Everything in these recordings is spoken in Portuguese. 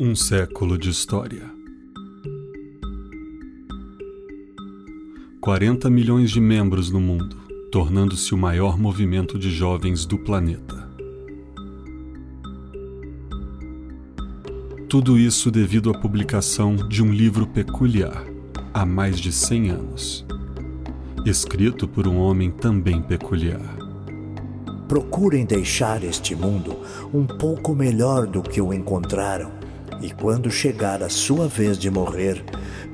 Um século de história. 40 milhões de membros no mundo, tornando-se o maior movimento de jovens do planeta. Tudo isso devido à publicação de um livro peculiar, há mais de 100 anos. Escrito por um homem também peculiar. Procurem deixar este mundo um pouco melhor do que o encontraram, e quando chegar a sua vez de morrer,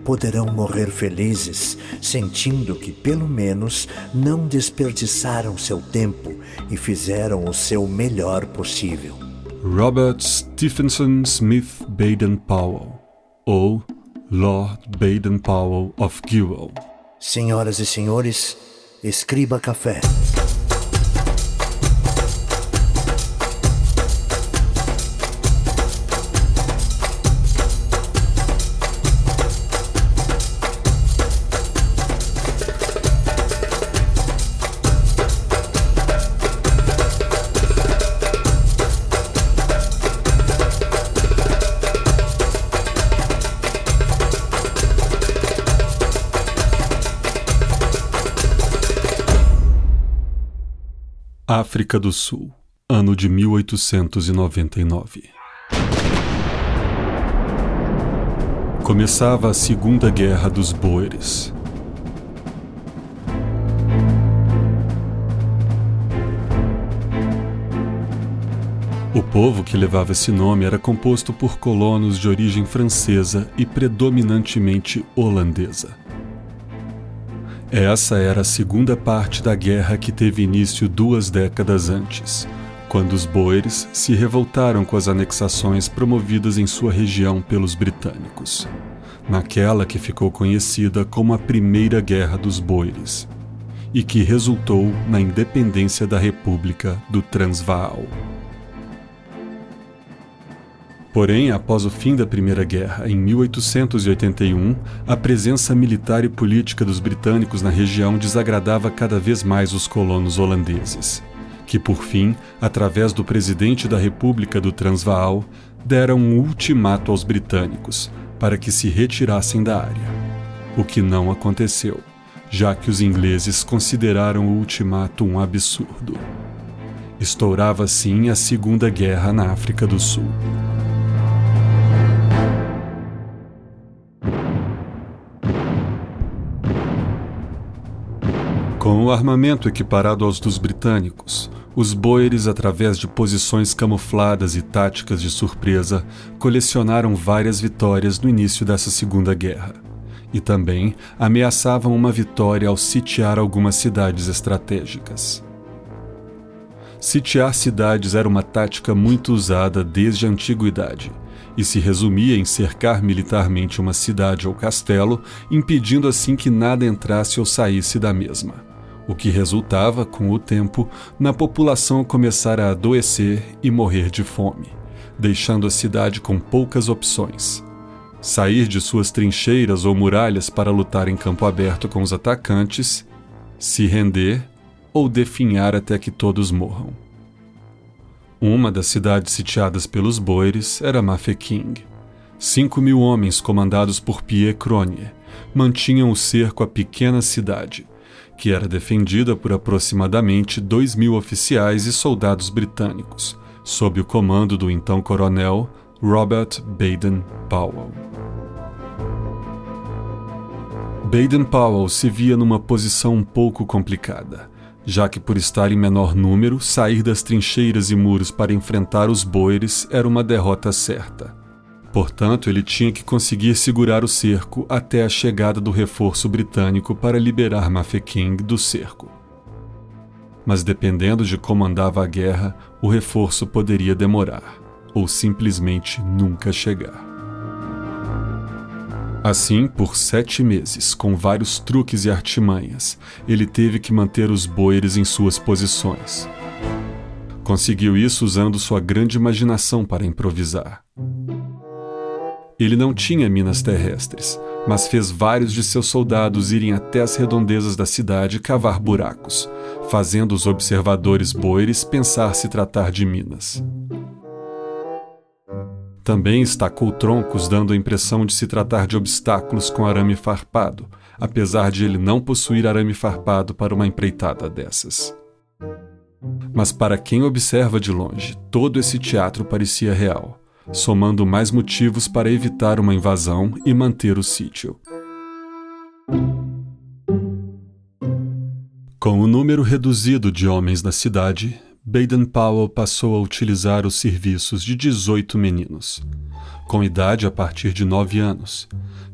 poderão morrer felizes, sentindo que pelo menos não desperdiçaram seu tempo e fizeram o seu melhor possível. Robert Stephenson Smith Baden-Powell, ou Lord Baden-Powell of Gewell. Senhoras e senhores, escriba café. África do Sul, ano de 1899. Começava a Segunda Guerra dos Boeres. O povo que levava esse nome era composto por colonos de origem francesa e predominantemente holandesa. Essa era a segunda parte da guerra que teve início duas décadas antes, quando os boeres se revoltaram com as anexações promovidas em sua região pelos britânicos, naquela que ficou conhecida como a Primeira Guerra dos Boeres, e que resultou na independência da República do Transvaal. Porém, após o fim da Primeira Guerra, em 1881, a presença militar e política dos britânicos na região desagradava cada vez mais os colonos holandeses, que, por fim, através do presidente da República do Transvaal, deram um ultimato aos britânicos para que se retirassem da área. O que não aconteceu, já que os ingleses consideraram o ultimato um absurdo. Estourava assim a Segunda Guerra na África do Sul. Com o armamento equiparado aos dos britânicos, os boeres, através de posições camufladas e táticas de surpresa, colecionaram várias vitórias no início dessa Segunda Guerra. E também ameaçavam uma vitória ao sitiar algumas cidades estratégicas. Sitiar cidades era uma tática muito usada desde a antiguidade e se resumia em cercar militarmente uma cidade ou castelo, impedindo assim que nada entrasse ou saísse da mesma o que resultava, com o tempo, na população começar a adoecer e morrer de fome, deixando a cidade com poucas opções. Sair de suas trincheiras ou muralhas para lutar em campo aberto com os atacantes, se render ou definhar até que todos morram. Uma das cidades sitiadas pelos boeres era Mafeking. Cinco mil homens comandados por Pierre Cronier mantinham o cerco à pequena cidade, que era defendida por aproximadamente 2 mil oficiais e soldados britânicos, sob o comando do então coronel Robert Baden-Powell. Baden-Powell se via numa posição um pouco complicada, já que por estar em menor número, sair das trincheiras e muros para enfrentar os boeres era uma derrota certa. Portanto, ele tinha que conseguir segurar o cerco até a chegada do reforço britânico para liberar Mafeking do cerco. Mas dependendo de como andava a guerra, o reforço poderia demorar, ou simplesmente nunca chegar. Assim, por sete meses, com vários truques e artimanhas, ele teve que manter os boeres em suas posições. Conseguiu isso usando sua grande imaginação para improvisar. Ele não tinha minas terrestres, mas fez vários de seus soldados irem até as redondezas da cidade cavar buracos, fazendo os observadores boeres pensar se tratar de minas. Também estacou troncos, dando a impressão de se tratar de obstáculos com arame farpado, apesar de ele não possuir arame farpado para uma empreitada dessas. Mas para quem observa de longe, todo esse teatro parecia real, somando mais motivos para evitar uma invasão e manter o sítio. Com o número reduzido de homens na cidade, Baden-Powell passou a utilizar os serviços de 18 meninos, com idade a partir de 9 anos,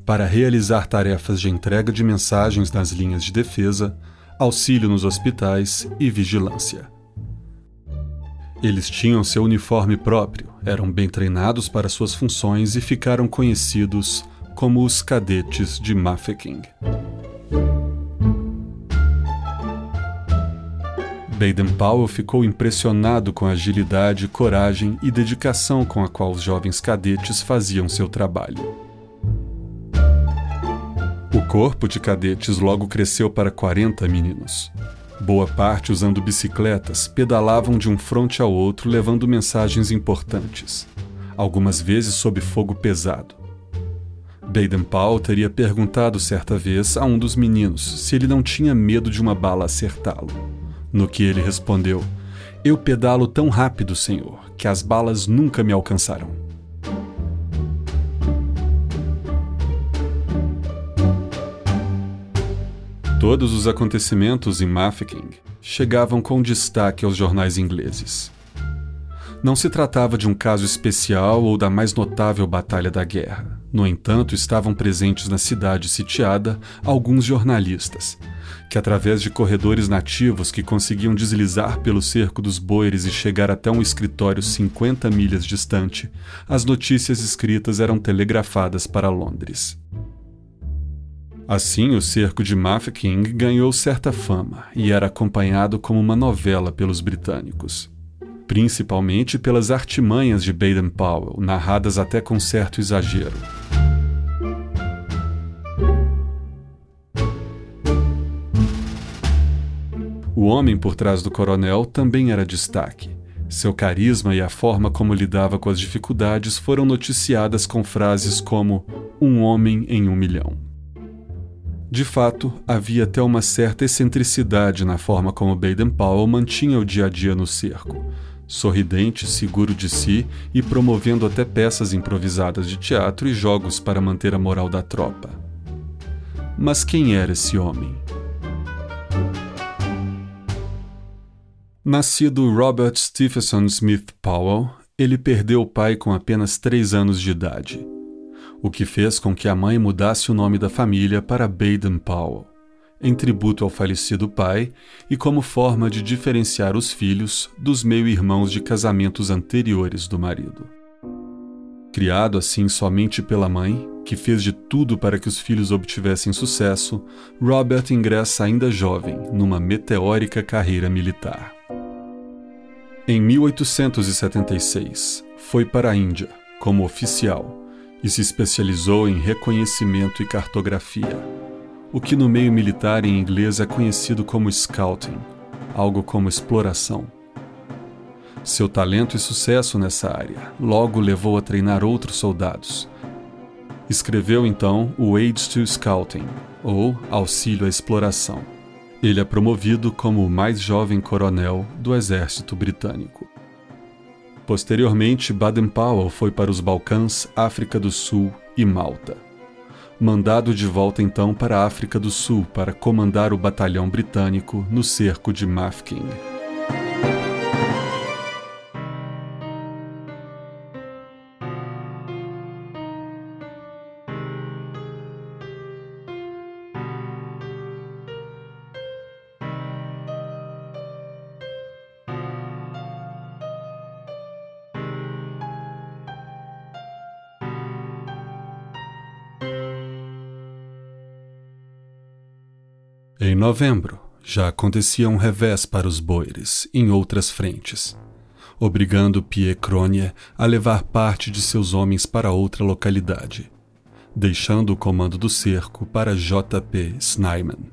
para realizar tarefas de entrega de mensagens nas linhas de defesa, auxílio nos hospitais e vigilância. Eles tinham seu uniforme próprio, eram bem treinados para suas funções e ficaram conhecidos como os cadetes de Mafeking. Baden-Powell ficou impressionado com a agilidade, coragem e dedicação com a qual os jovens cadetes faziam seu trabalho. O corpo de cadetes logo cresceu para 40 meninos. Boa parte usando bicicletas, pedalavam de um fronte ao outro levando mensagens importantes, algumas vezes sob fogo pesado. Baden-Powell teria perguntado certa vez a um dos meninos se ele não tinha medo de uma bala acertá-lo. No que ele respondeu: Eu pedalo tão rápido, senhor, que as balas nunca me alcançarão. Todos os acontecimentos em Mafeking chegavam com destaque aos jornais ingleses. Não se tratava de um caso especial ou da mais notável batalha da guerra. No entanto, estavam presentes na cidade sitiada alguns jornalistas, que, através de corredores nativos que conseguiam deslizar pelo cerco dos boires e chegar até um escritório 50 milhas distante, as notícias escritas eram telegrafadas para Londres. Assim, o cerco de Mafeking ganhou certa fama e era acompanhado como uma novela pelos britânicos, principalmente pelas artimanhas de Baden-Powell, narradas até com certo exagero. O homem por trás do coronel também era destaque. Seu carisma e a forma como lidava com as dificuldades foram noticiadas com frases como um homem em um milhão. De fato, havia até uma certa excentricidade na forma como Baden-Powell mantinha o dia a dia no cerco, sorridente, seguro de si e promovendo até peças improvisadas de teatro e jogos para manter a moral da tropa. Mas quem era esse homem? Nascido Robert Stephenson Smith Powell, ele perdeu o pai com apenas três anos de idade, o que fez com que a mãe mudasse o nome da família para Baden Powell, em tributo ao falecido pai e como forma de diferenciar os filhos dos meio-irmãos de casamentos anteriores do marido. Criado assim somente pela mãe, que fez de tudo para que os filhos obtivessem sucesso, Robert ingressa ainda jovem numa meteórica carreira militar. Em 1876, foi para a Índia como oficial e se especializou em reconhecimento e cartografia, o que no meio militar em inglês é conhecido como scouting, algo como exploração. Seu talento e sucesso nessa área logo levou a treinar outros soldados. Escreveu então o Aids to Scouting, ou Auxílio à Exploração ele é promovido como o mais jovem coronel do exército britânico. Posteriormente, Baden-Powell foi para os Balcãs, África do Sul e Malta. Mandado de volta então para a África do Sul para comandar o batalhão britânico no cerco de Mafeking. Em novembro, já acontecia um revés para os boeres em outras frentes, obrigando Pierre Cronier a levar parte de seus homens para outra localidade, deixando o comando do cerco para J.P. Snyman.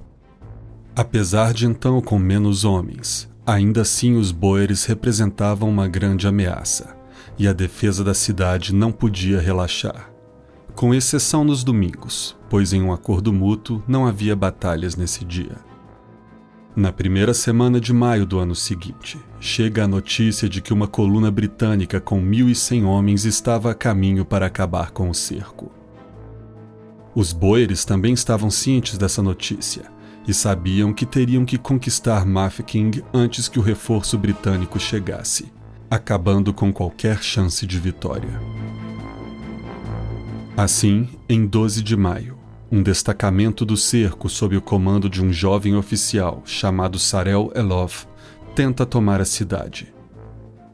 Apesar de então com menos homens, ainda assim os boeres representavam uma grande ameaça, e a defesa da cidade não podia relaxar. Com exceção nos domingos, pois em um acordo mútuo não havia batalhas nesse dia. Na primeira semana de maio do ano seguinte, chega a notícia de que uma coluna britânica com 1.100 homens estava a caminho para acabar com o cerco. Os boeres também estavam cientes dessa notícia e sabiam que teriam que conquistar Mafeking antes que o reforço britânico chegasse, acabando com qualquer chance de vitória. Assim, em 12 de maio, um destacamento do cerco sob o comando de um jovem oficial chamado Sarel Elof tenta tomar a cidade.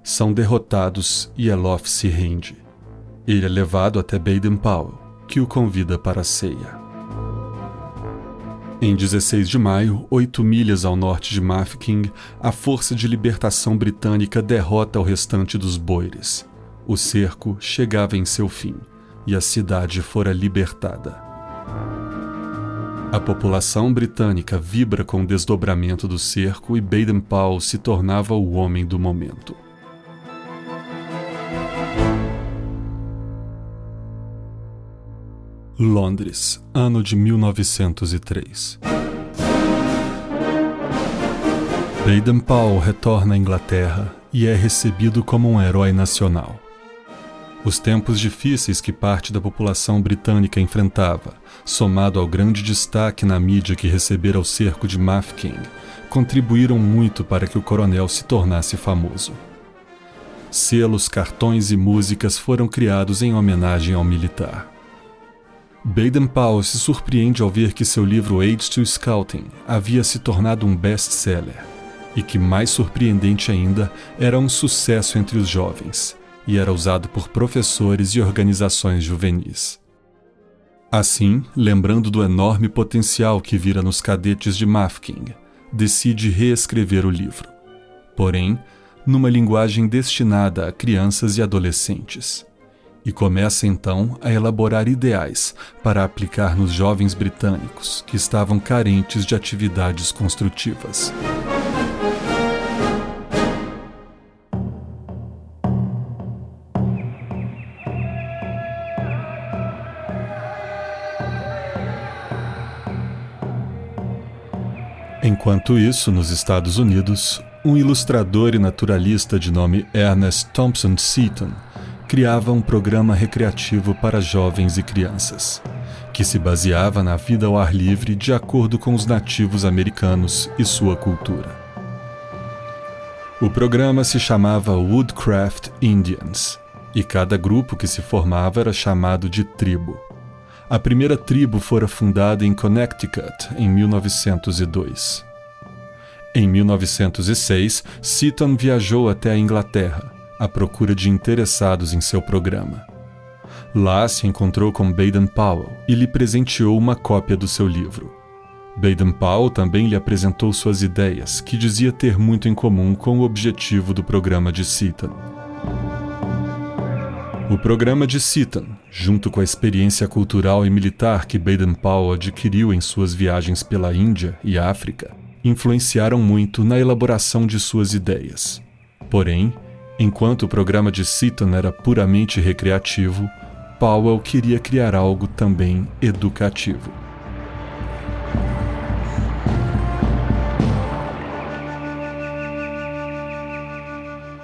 São derrotados e Elof se rende. Ele é levado até Baden Powell, que o convida para a ceia. Em 16 de maio, oito milhas ao norte de Mafeking, a Força de Libertação Britânica derrota o restante dos boires. O cerco chegava em seu fim e a cidade fora libertada. A população britânica vibra com o desdobramento do cerco e Baden-Powell se tornava o homem do momento. Londres, ano de 1903. Baden-Powell retorna à Inglaterra e é recebido como um herói nacional. Os tempos difíceis que parte da população britânica enfrentava, somado ao grande destaque na mídia que recebera o cerco de Mafeking, contribuíram muito para que o coronel se tornasse famoso. Selos, cartões e músicas foram criados em homenagem ao militar. Baden-Powell se surpreende ao ver que seu livro Aids to Scouting havia se tornado um best-seller e que, mais surpreendente ainda, era um sucesso entre os jovens e era usado por professores e organizações juvenis. Assim, lembrando do enorme potencial que vira nos cadetes de Mafking, decide reescrever o livro, porém, numa linguagem destinada a crianças e adolescentes. E começa então a elaborar ideais para aplicar nos jovens britânicos que estavam carentes de atividades construtivas. Enquanto isso, nos Estados Unidos, um ilustrador e naturalista de nome Ernest Thompson Seton criava um programa recreativo para jovens e crianças, que se baseava na vida ao ar livre de acordo com os nativos americanos e sua cultura. O programa se chamava Woodcraft Indians, e cada grupo que se formava era chamado de tribo. A primeira tribo fora fundada em Connecticut em 1902. Em 1906, Seaton viajou até a Inglaterra, à procura de interessados em seu programa. Lá se encontrou com Baden-Powell e lhe presenteou uma cópia do seu livro. Baden-Powell também lhe apresentou suas ideias, que dizia ter muito em comum com o objetivo do programa de Seaton. O programa de Seaton, junto com a experiência cultural e militar que Baden-Powell adquiriu em suas viagens pela Índia e África, influenciaram muito na elaboração de suas ideias. Porém, enquanto o programa de Seaton era puramente recreativo, Powell queria criar algo também educativo.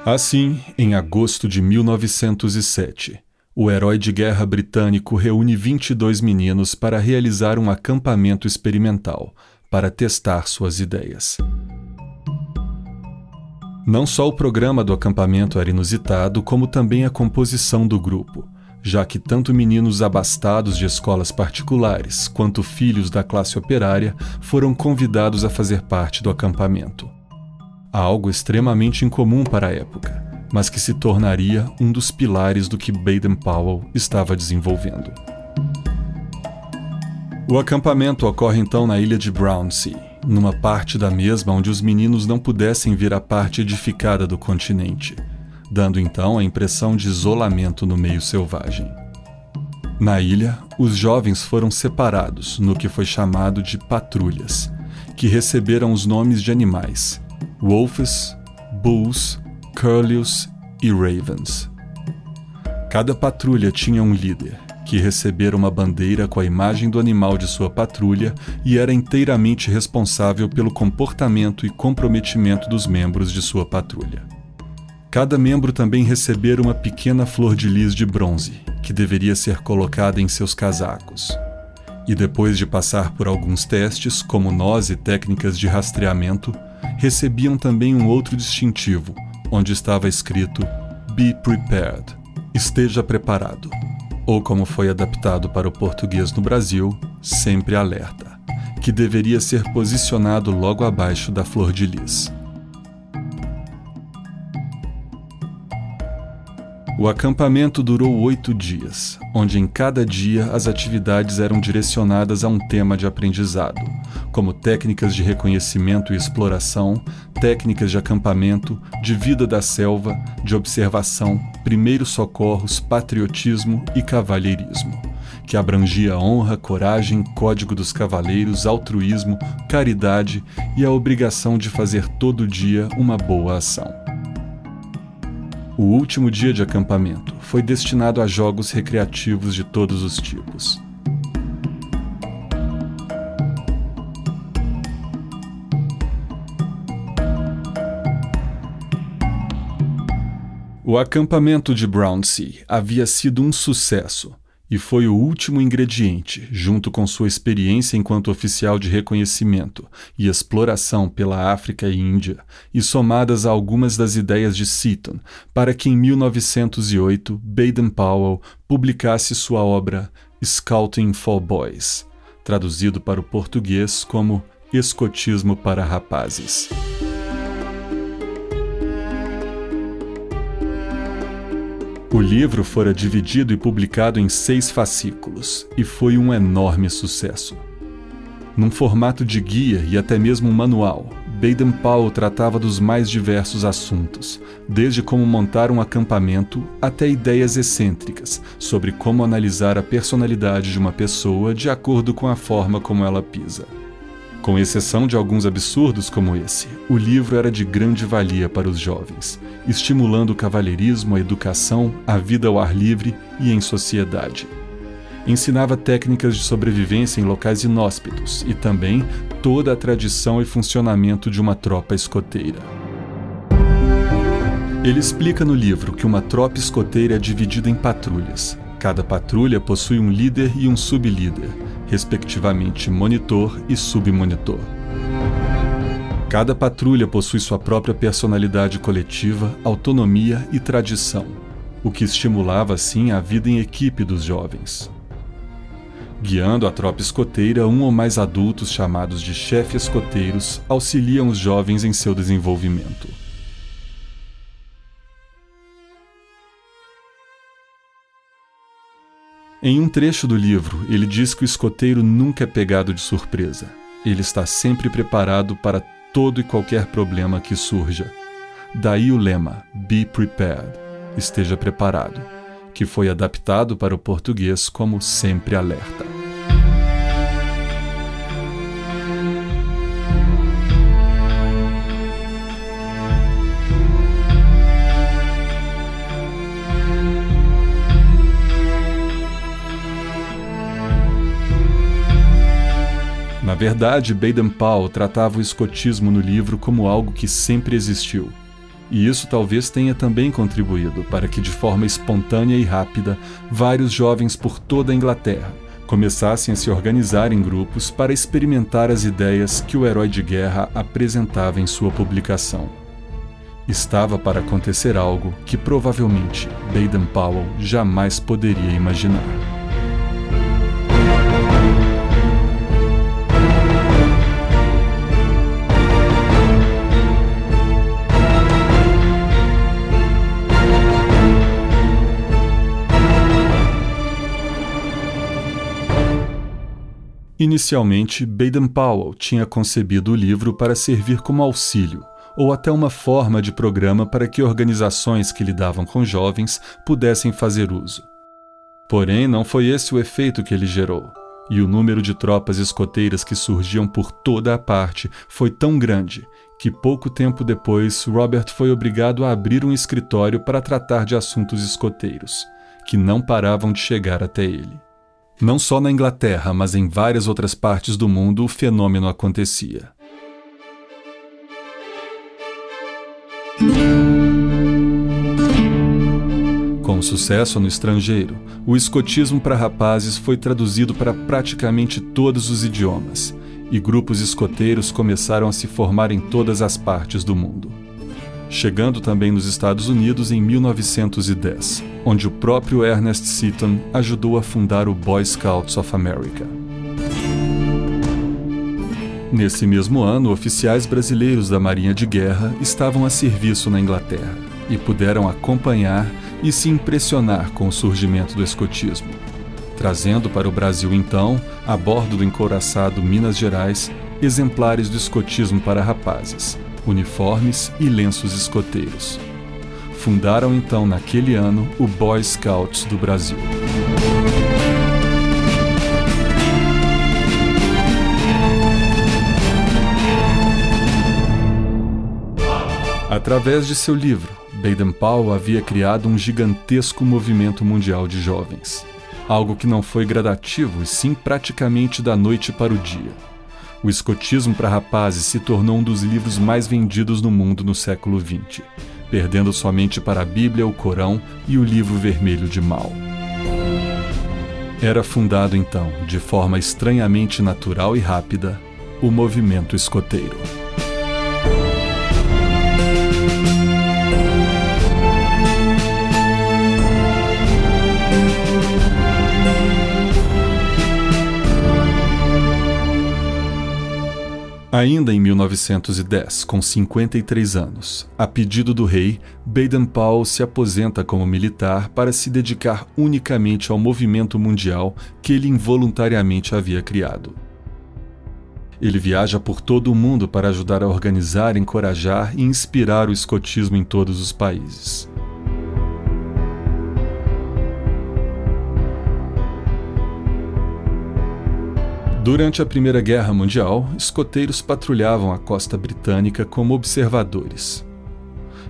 Assim, em agosto de 1907, o herói de guerra britânico reúne 22 meninos para realizar um acampamento experimental para testar suas ideias. Não só o programa do acampamento era inusitado, como também a composição do grupo, já que tanto meninos abastados de escolas particulares quanto filhos da classe operária foram convidados a fazer parte do acampamento algo extremamente incomum para a época, mas que se tornaria um dos pilares do que Baden-Powell estava desenvolvendo. O acampamento ocorre então na ilha de Brownsea, numa parte da mesma onde os meninos não pudessem ver a parte edificada do continente, dando então a impressão de isolamento no meio selvagem. Na ilha, os jovens foram separados no que foi chamado de patrulhas, que receberam os nomes de animais, Wolves, Bulls, Curlews e Ravens. Cada patrulha tinha um líder, que recebera uma bandeira com a imagem do animal de sua patrulha e era inteiramente responsável pelo comportamento e comprometimento dos membros de sua patrulha. Cada membro também recebera uma pequena flor de lis de bronze, que deveria ser colocada em seus casacos. E depois de passar por alguns testes, como nós e técnicas de rastreamento, recebiam também um outro distintivo, onde estava escrito Be Prepared Esteja Preparado ou como foi adaptado para o português no Brasil, sempre alerta, que deveria ser posicionado logo abaixo da flor de lis. O acampamento durou oito dias, onde em cada dia as atividades eram direcionadas a um tema de aprendizado, como técnicas de reconhecimento e exploração, técnicas de acampamento, de vida da selva, de observação, primeiros socorros, patriotismo e cavalheirismo, que abrangia honra, coragem, código dos cavaleiros, altruísmo, caridade e a obrigação de fazer todo dia uma boa ação. O último dia de acampamento foi destinado a jogos recreativos de todos os tipos. O acampamento de Brownsea havia sido um sucesso e foi o último ingrediente, junto com sua experiência enquanto oficial de reconhecimento e exploração pela África e Índia, e somadas a algumas das ideias de Seaton, para que em 1908 Baden-Powell publicasse sua obra Scouting for Boys, traduzido para o português como Escotismo para Rapazes. O livro fora dividido e publicado em seis fascículos e foi um enorme sucesso. Num formato de guia e até mesmo um manual, Baden-Powell tratava dos mais diversos assuntos, desde como montar um acampamento até ideias excêntricas sobre como analisar a personalidade de uma pessoa de acordo com a forma como ela pisa. Com exceção de alguns absurdos como esse, o livro era de grande valia para os jovens, estimulando o cavalheirismo, a educação, a vida ao ar livre e em sociedade. Ensinava técnicas de sobrevivência em locais inóspitos e também toda a tradição e funcionamento de uma tropa escoteira. Ele explica no livro que uma tropa escoteira é dividida em patrulhas. Cada patrulha possui um líder e um sublíder, respectivamente monitor e submonitor. Cada patrulha possui sua própria personalidade coletiva, autonomia e tradição, o que estimulava assim a vida em equipe dos jovens. Guiando a tropa escoteira, um ou mais adultos chamados de chefes escoteiros auxiliam os jovens em seu desenvolvimento. Em um trecho do livro, ele diz que o escoteiro nunca é pegado de surpresa. Ele está sempre preparado para todo e qualquer problema que surja. Daí o lema Be Prepared esteja preparado, que foi adaptado para o português como sempre alerta. Na verdade, Baden-Powell tratava o escotismo no livro como algo que sempre existiu. E isso talvez tenha também contribuído para que, de forma espontânea e rápida, vários jovens por toda a Inglaterra começassem a se organizar em grupos para experimentar as ideias que o herói de guerra apresentava em sua publicação. Estava para acontecer algo que provavelmente Baden-Powell jamais poderia imaginar. Inicialmente, Baden-Powell tinha concebido o livro para servir como auxílio, ou até uma forma de programa para que organizações que lidavam com jovens pudessem fazer uso. Porém, não foi esse o efeito que ele gerou, e o número de tropas escoteiras que surgiam por toda a parte foi tão grande que pouco tempo depois Robert foi obrigado a abrir um escritório para tratar de assuntos escoteiros, que não paravam de chegar até ele. Não só na Inglaterra, mas em várias outras partes do mundo o fenômeno acontecia. Com sucesso no estrangeiro, o escotismo para rapazes foi traduzido para praticamente todos os idiomas, e grupos escoteiros começaram a se formar em todas as partes do mundo. Chegando também nos Estados Unidos em 1910, onde o próprio Ernest Seton ajudou a fundar o Boy Scouts of America. Nesse mesmo ano, oficiais brasileiros da Marinha de Guerra estavam a serviço na Inglaterra e puderam acompanhar e se impressionar com o surgimento do escotismo trazendo para o Brasil então, a bordo do encouraçado Minas Gerais, exemplares do escotismo para rapazes, uniformes e lenços escoteiros. Fundaram então naquele ano o Boy Scouts do Brasil. Através de seu livro, Baden-Powell havia criado um gigantesco movimento mundial de jovens algo que não foi gradativo e sim praticamente da noite para o dia. O Escotismo para Rapazes se tornou um dos livros mais vendidos no mundo no século XX, perdendo somente para a Bíblia, o Corão e o Livro Vermelho de Mao. Era fundado então, de forma estranhamente natural e rápida, o movimento escoteiro. Ainda em 1910, com 53 anos, a pedido do rei, Baden-Powell se aposenta como militar para se dedicar unicamente ao movimento mundial que ele involuntariamente havia criado. Ele viaja por todo o mundo para ajudar a organizar, encorajar e inspirar o escotismo em todos os países. Durante a Primeira Guerra Mundial, escoteiros patrulhavam a costa britânica como observadores.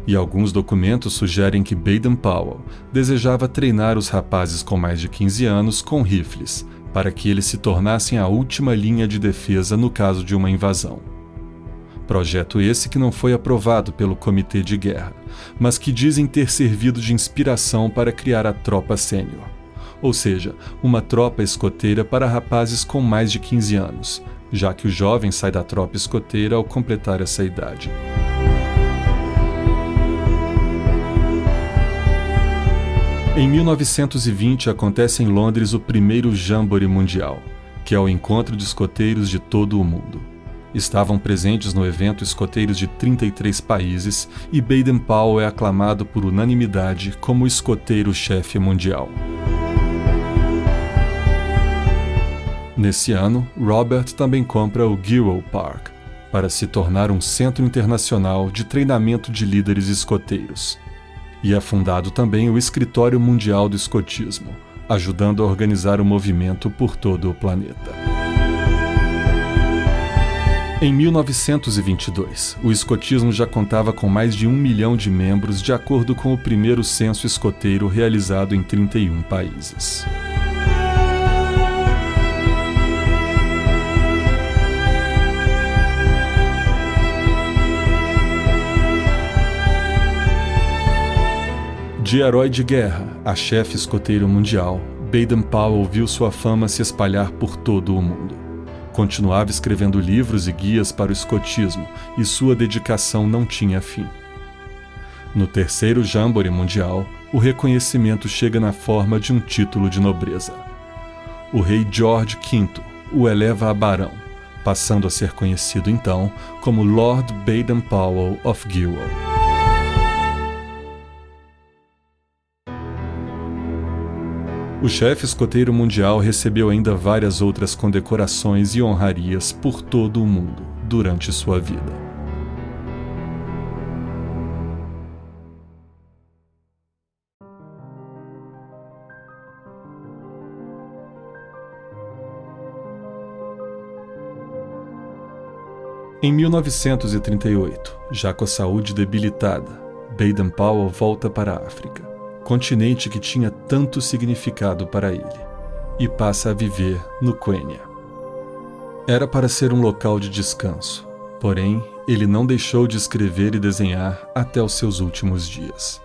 E alguns documentos sugerem que Baden-Powell desejava treinar os rapazes com mais de 15 anos com rifles, para que eles se tornassem a última linha de defesa no caso de uma invasão. Projeto esse que não foi aprovado pelo Comitê de Guerra, mas que dizem ter servido de inspiração para criar a tropa sênior ou seja, uma tropa escoteira para rapazes com mais de 15 anos, já que o jovem sai da tropa escoteira ao completar essa idade. Em 1920 acontece em Londres o primeiro Jamboree Mundial, que é o encontro de escoteiros de todo o mundo. Estavam presentes no evento escoteiros de 33 países e Baden-Powell é aclamado por unanimidade como escoteiro-chefe mundial. Nesse ano, Robert também compra o Giro Park para se tornar um centro internacional de treinamento de líderes escoteiros. E é fundado também o Escritório Mundial do Escotismo, ajudando a organizar o movimento por todo o planeta. Em 1922, o escotismo já contava com mais de um milhão de membros, de acordo com o primeiro censo escoteiro realizado em 31 países. De herói de guerra a chefe escoteiro mundial, Baden-Powell viu sua fama se espalhar por todo o mundo. Continuava escrevendo livros e guias para o escotismo e sua dedicação não tinha fim. No terceiro Jamboree Mundial, o reconhecimento chega na forma de um título de nobreza. O rei George V o eleva a barão, passando a ser conhecido então como Lord Baden-Powell of Gilwell. O chefe escoteiro mundial recebeu ainda várias outras condecorações e honrarias por todo o mundo durante sua vida. Em 1938, já com a saúde debilitada, Baden-Powell volta para a África continente que tinha tanto significado para ele, e passa a viver no Quenya. Era para ser um local de descanso, porém, ele não deixou de escrever e desenhar até os seus últimos dias.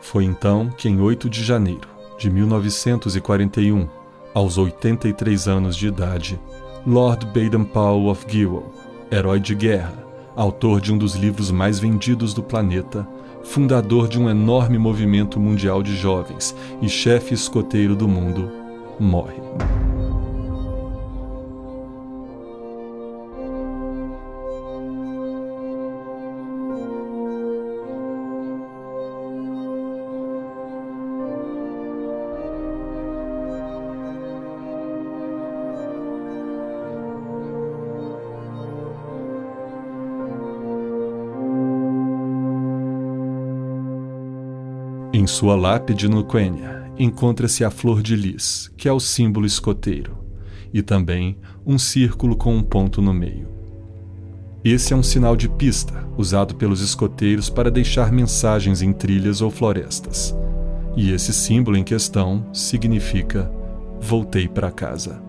Foi então que, em 8 de janeiro de 1941, aos 83 anos de idade, Lord Baden-Powell of Gilwell, herói de guerra, autor de um dos livros mais vendidos do planeta, fundador de um enorme movimento mundial de jovens e chefe escoteiro do mundo, morre. Em sua lápide no Quenya encontra-se a flor de lis, que é o símbolo escoteiro, e também um círculo com um ponto no meio. Esse é um sinal de pista usado pelos escoteiros para deixar mensagens em trilhas ou florestas. E esse símbolo em questão significa voltei para casa.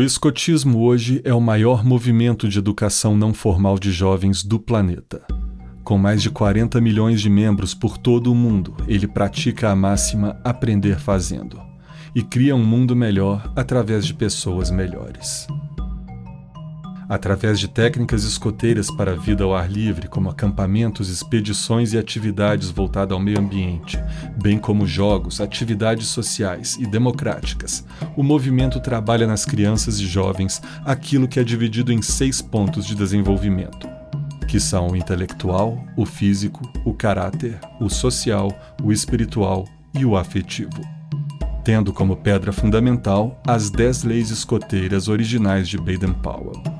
O escotismo hoje é o maior movimento de educação não formal de jovens do planeta. Com mais de 40 milhões de membros por todo o mundo, ele pratica a máxima aprender fazendo e cria um mundo melhor através de pessoas melhores através de técnicas escoteiras para a vida ao ar livre, como acampamentos, expedições e atividades voltadas ao meio ambiente, bem como jogos, atividades sociais e democráticas. O movimento trabalha nas crianças e jovens aquilo que é dividido em seis pontos de desenvolvimento, que são o intelectual, o físico, o caráter, o social, o espiritual e o afetivo tendo como pedra fundamental as dez leis escoteiras originais de Baden-Powell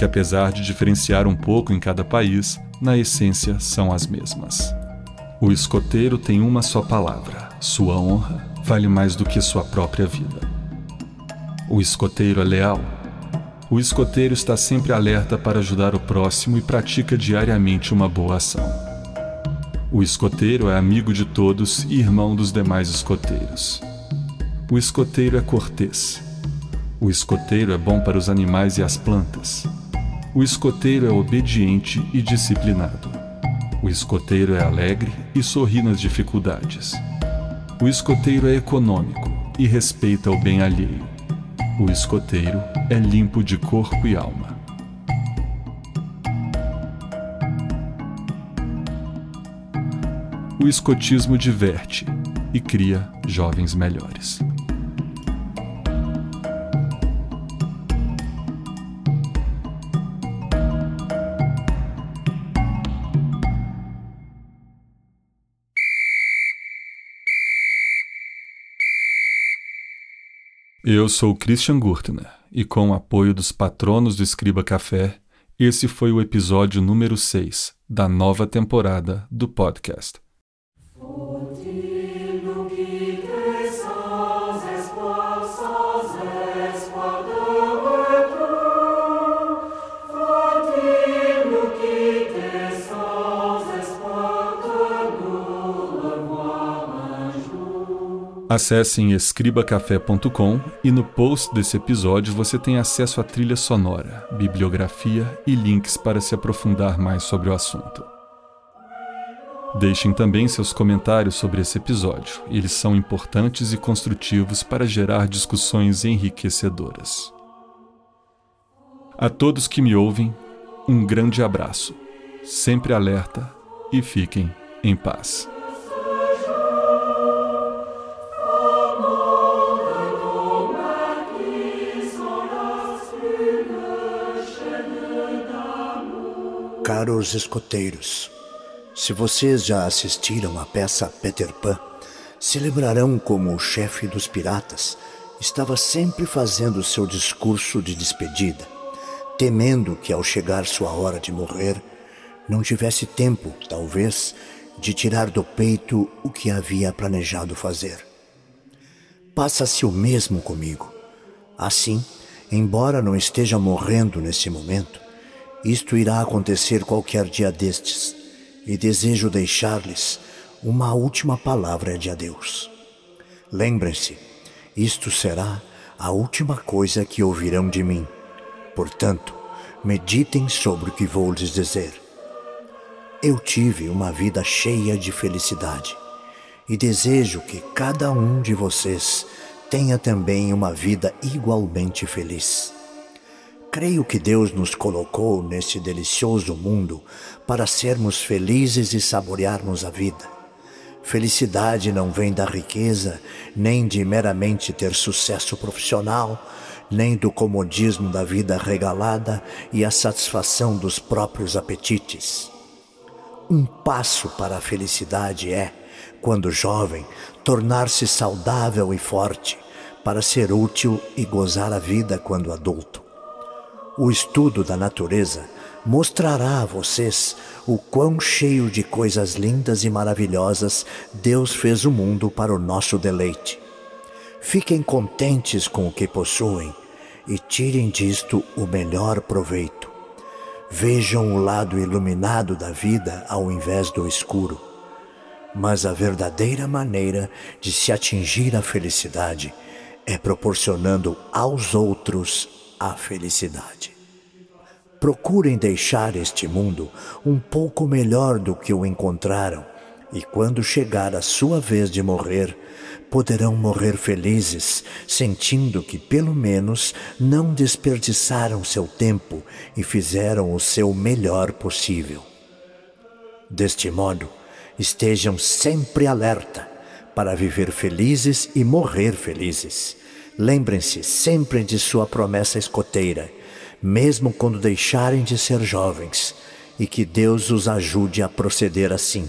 que, apesar de diferenciar um pouco em cada país, na essência são as mesmas. O escoteiro tem uma só palavra: sua honra vale mais do que sua própria vida. O escoteiro é leal. O escoteiro está sempre alerta para ajudar o próximo e pratica diariamente uma boa ação. O escoteiro é amigo de todos e irmão dos demais escoteiros. O escoteiro é cortês. O escoteiro é bom para os animais e as plantas. O escoteiro é obediente e disciplinado. O escoteiro é alegre e sorri nas dificuldades. O escoteiro é econômico e respeita o bem alheio. O escoteiro é limpo de corpo e alma. O escotismo diverte e cria jovens melhores. Eu sou Christian Gurtner e, com o apoio dos patronos do Escriba Café, esse foi o episódio número 6 da nova temporada do podcast. Acesse em escribacafé.com e no post desse episódio você tem acesso à trilha sonora, bibliografia e links para se aprofundar mais sobre o assunto. Deixem também seus comentários sobre esse episódio, eles são importantes e construtivos para gerar discussões enriquecedoras. A todos que me ouvem, um grande abraço, sempre alerta e fiquem em paz. Caros escoteiros, se vocês já assistiram à peça Peter Pan, Se lembrarão como o chefe dos piratas estava sempre fazendo seu discurso de despedida, temendo que ao chegar sua hora de morrer, não tivesse tempo, talvez, de tirar do peito o que havia planejado fazer. Passa-se o mesmo comigo. Assim, embora não esteja morrendo nesse momento, isto irá acontecer qualquer dia destes, e desejo deixar-lhes uma última palavra de adeus. Lembrem-se, isto será a última coisa que ouvirão de mim. Portanto, meditem sobre o que vou lhes dizer. Eu tive uma vida cheia de felicidade e desejo que cada um de vocês tenha também uma vida igualmente feliz. Creio que Deus nos colocou neste delicioso mundo para sermos felizes e saborearmos a vida. Felicidade não vem da riqueza, nem de meramente ter sucesso profissional, nem do comodismo da vida regalada e a satisfação dos próprios apetites. Um passo para a felicidade é, quando jovem, tornar-se saudável e forte, para ser útil e gozar a vida quando adulto. O estudo da natureza mostrará a vocês o quão cheio de coisas lindas e maravilhosas Deus fez o mundo para o nosso deleite. Fiquem contentes com o que possuem e tirem disto o melhor proveito. Vejam o lado iluminado da vida ao invés do escuro. Mas a verdadeira maneira de se atingir a felicidade é proporcionando aos outros a felicidade. Procurem deixar este mundo um pouco melhor do que o encontraram, e quando chegar a sua vez de morrer, poderão morrer felizes, sentindo que pelo menos não desperdiçaram seu tempo e fizeram o seu melhor possível. Deste modo, estejam sempre alerta para viver felizes e morrer felizes. Lembrem-se sempre de sua promessa escoteira mesmo quando deixarem de ser jovens, e que Deus os ajude a proceder assim.